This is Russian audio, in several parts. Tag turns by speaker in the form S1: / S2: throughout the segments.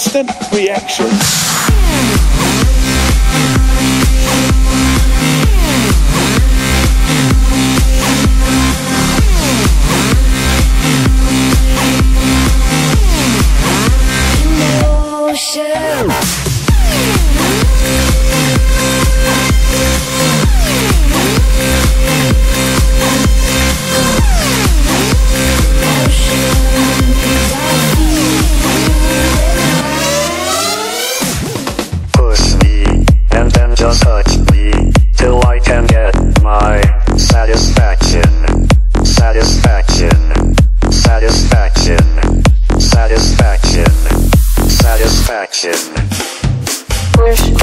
S1: instant reaction.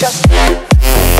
S1: just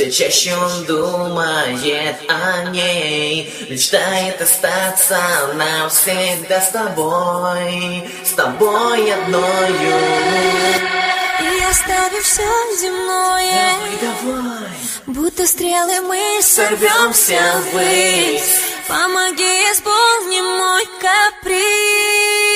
S2: Все чаще он думает о ней, мечтает остаться навсегда с тобой, с тобой одною.
S3: И оставив все земное,
S2: давай, давай.
S3: будто стрелы мы
S2: сорвемся ввысь.
S3: Помоги, исполни мой каприз.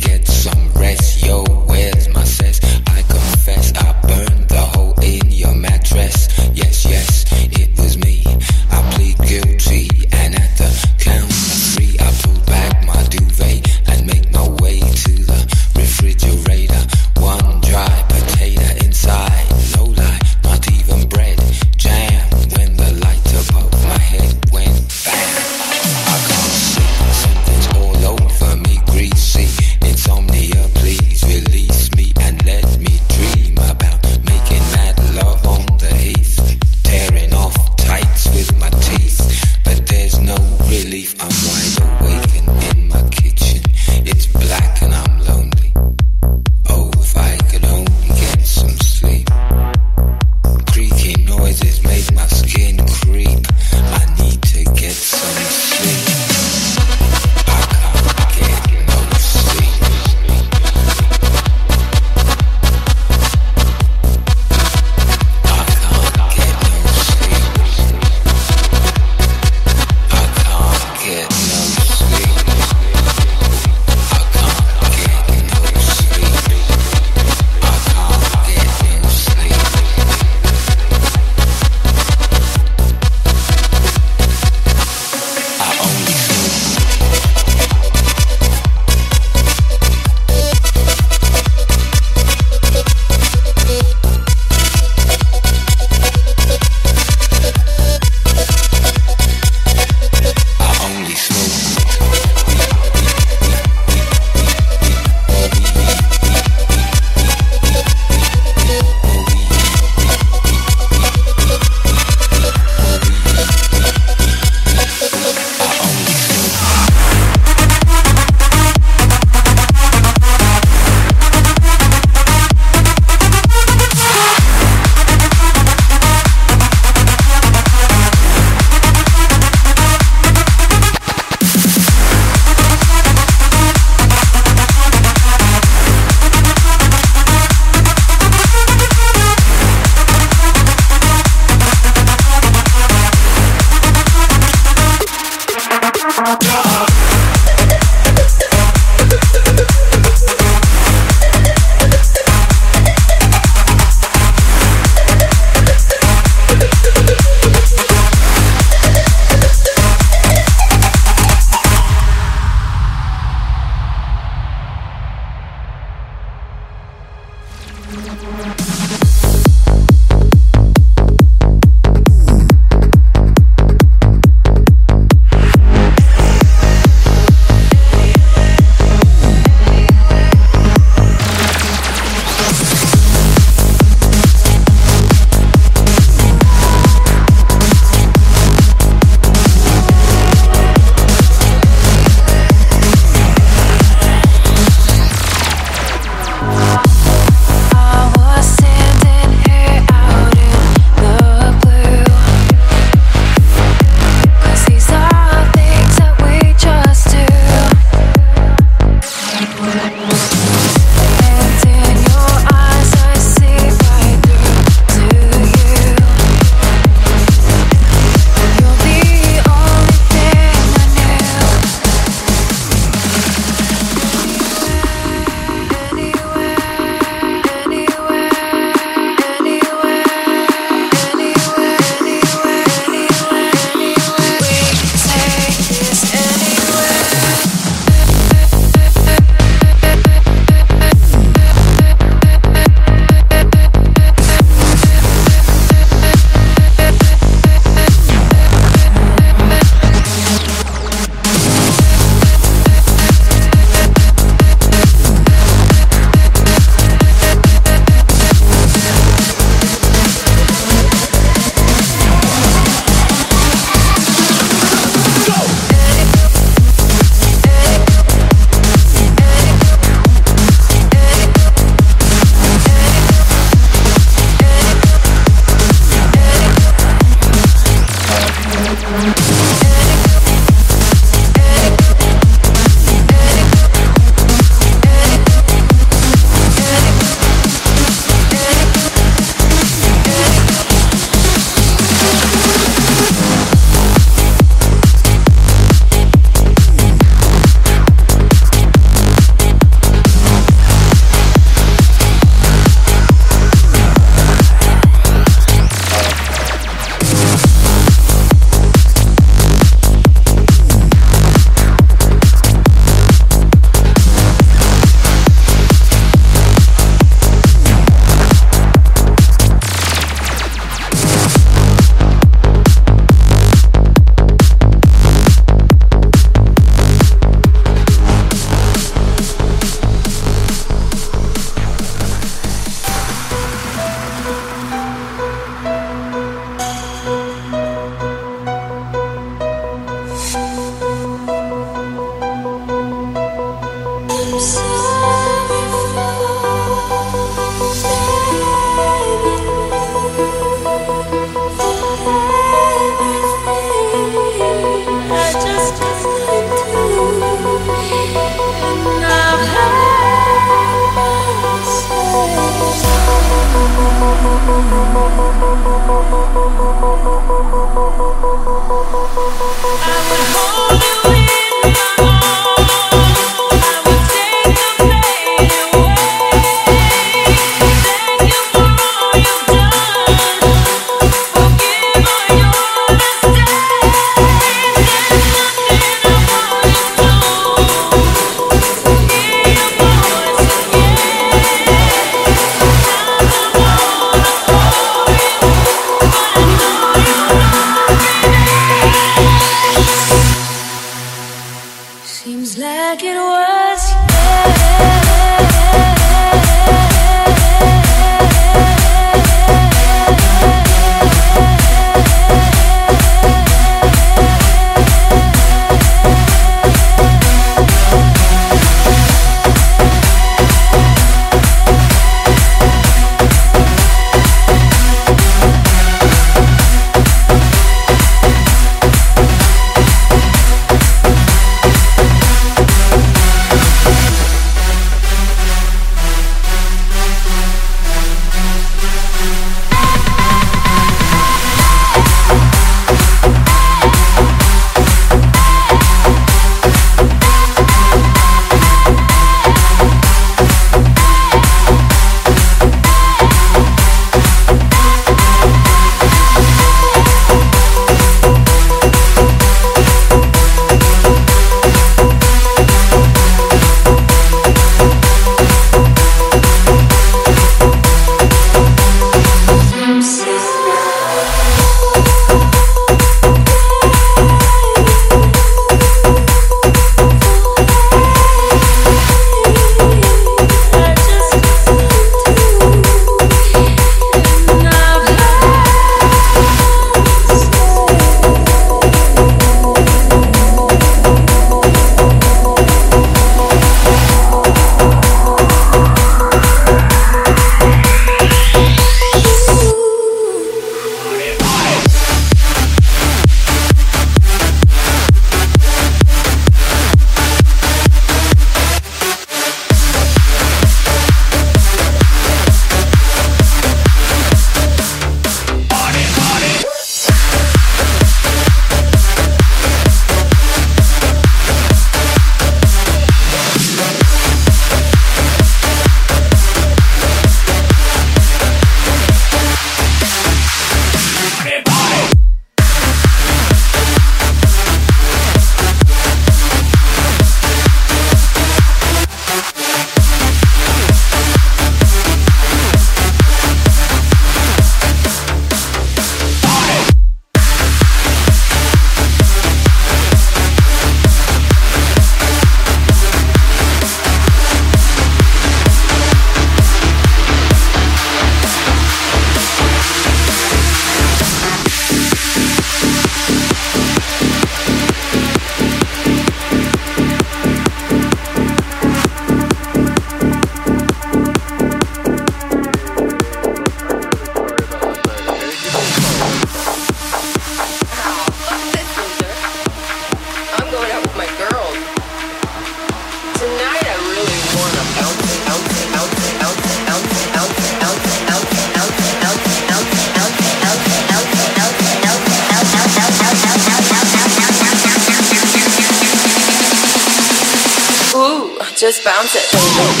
S4: Just bounce it,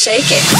S5: shake it.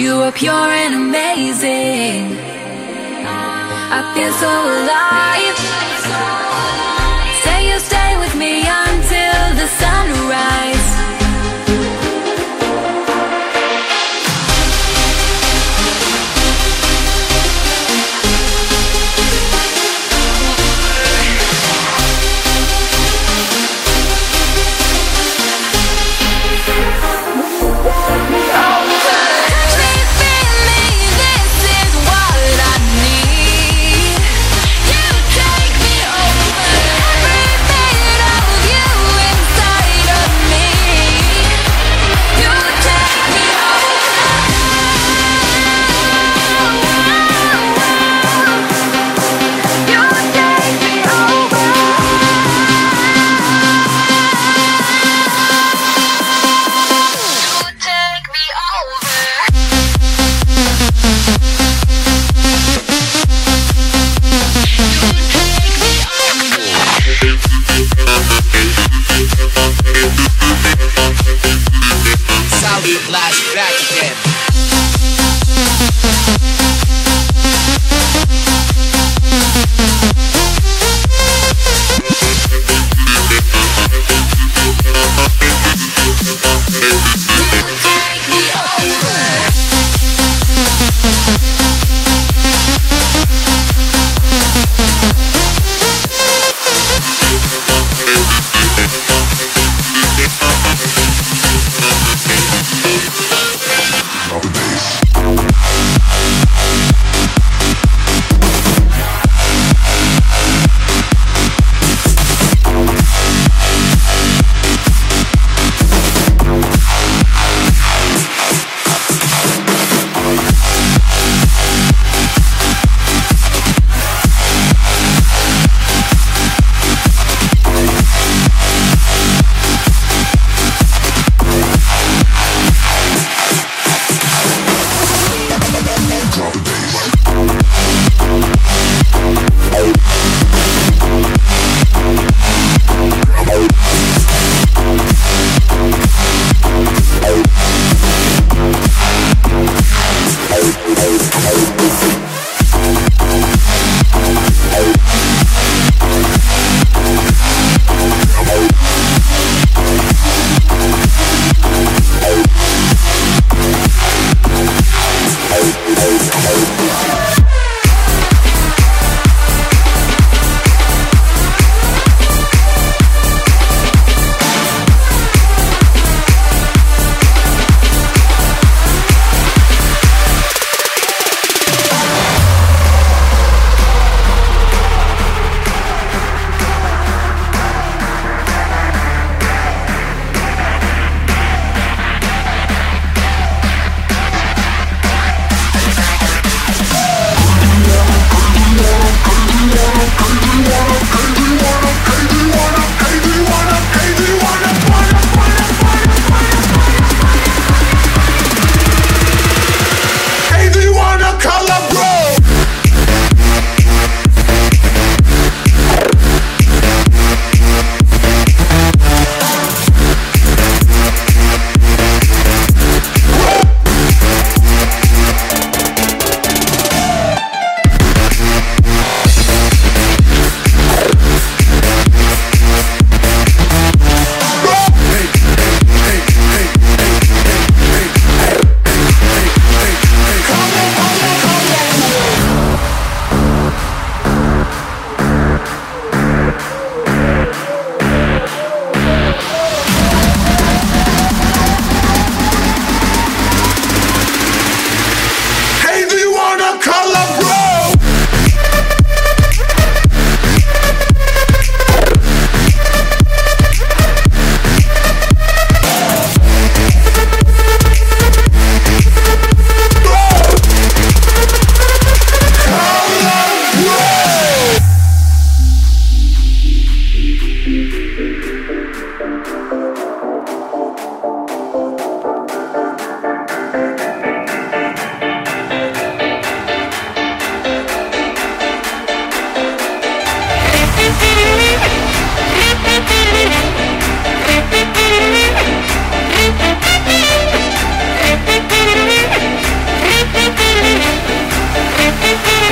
S3: You are pure and amazing. I feel so alive.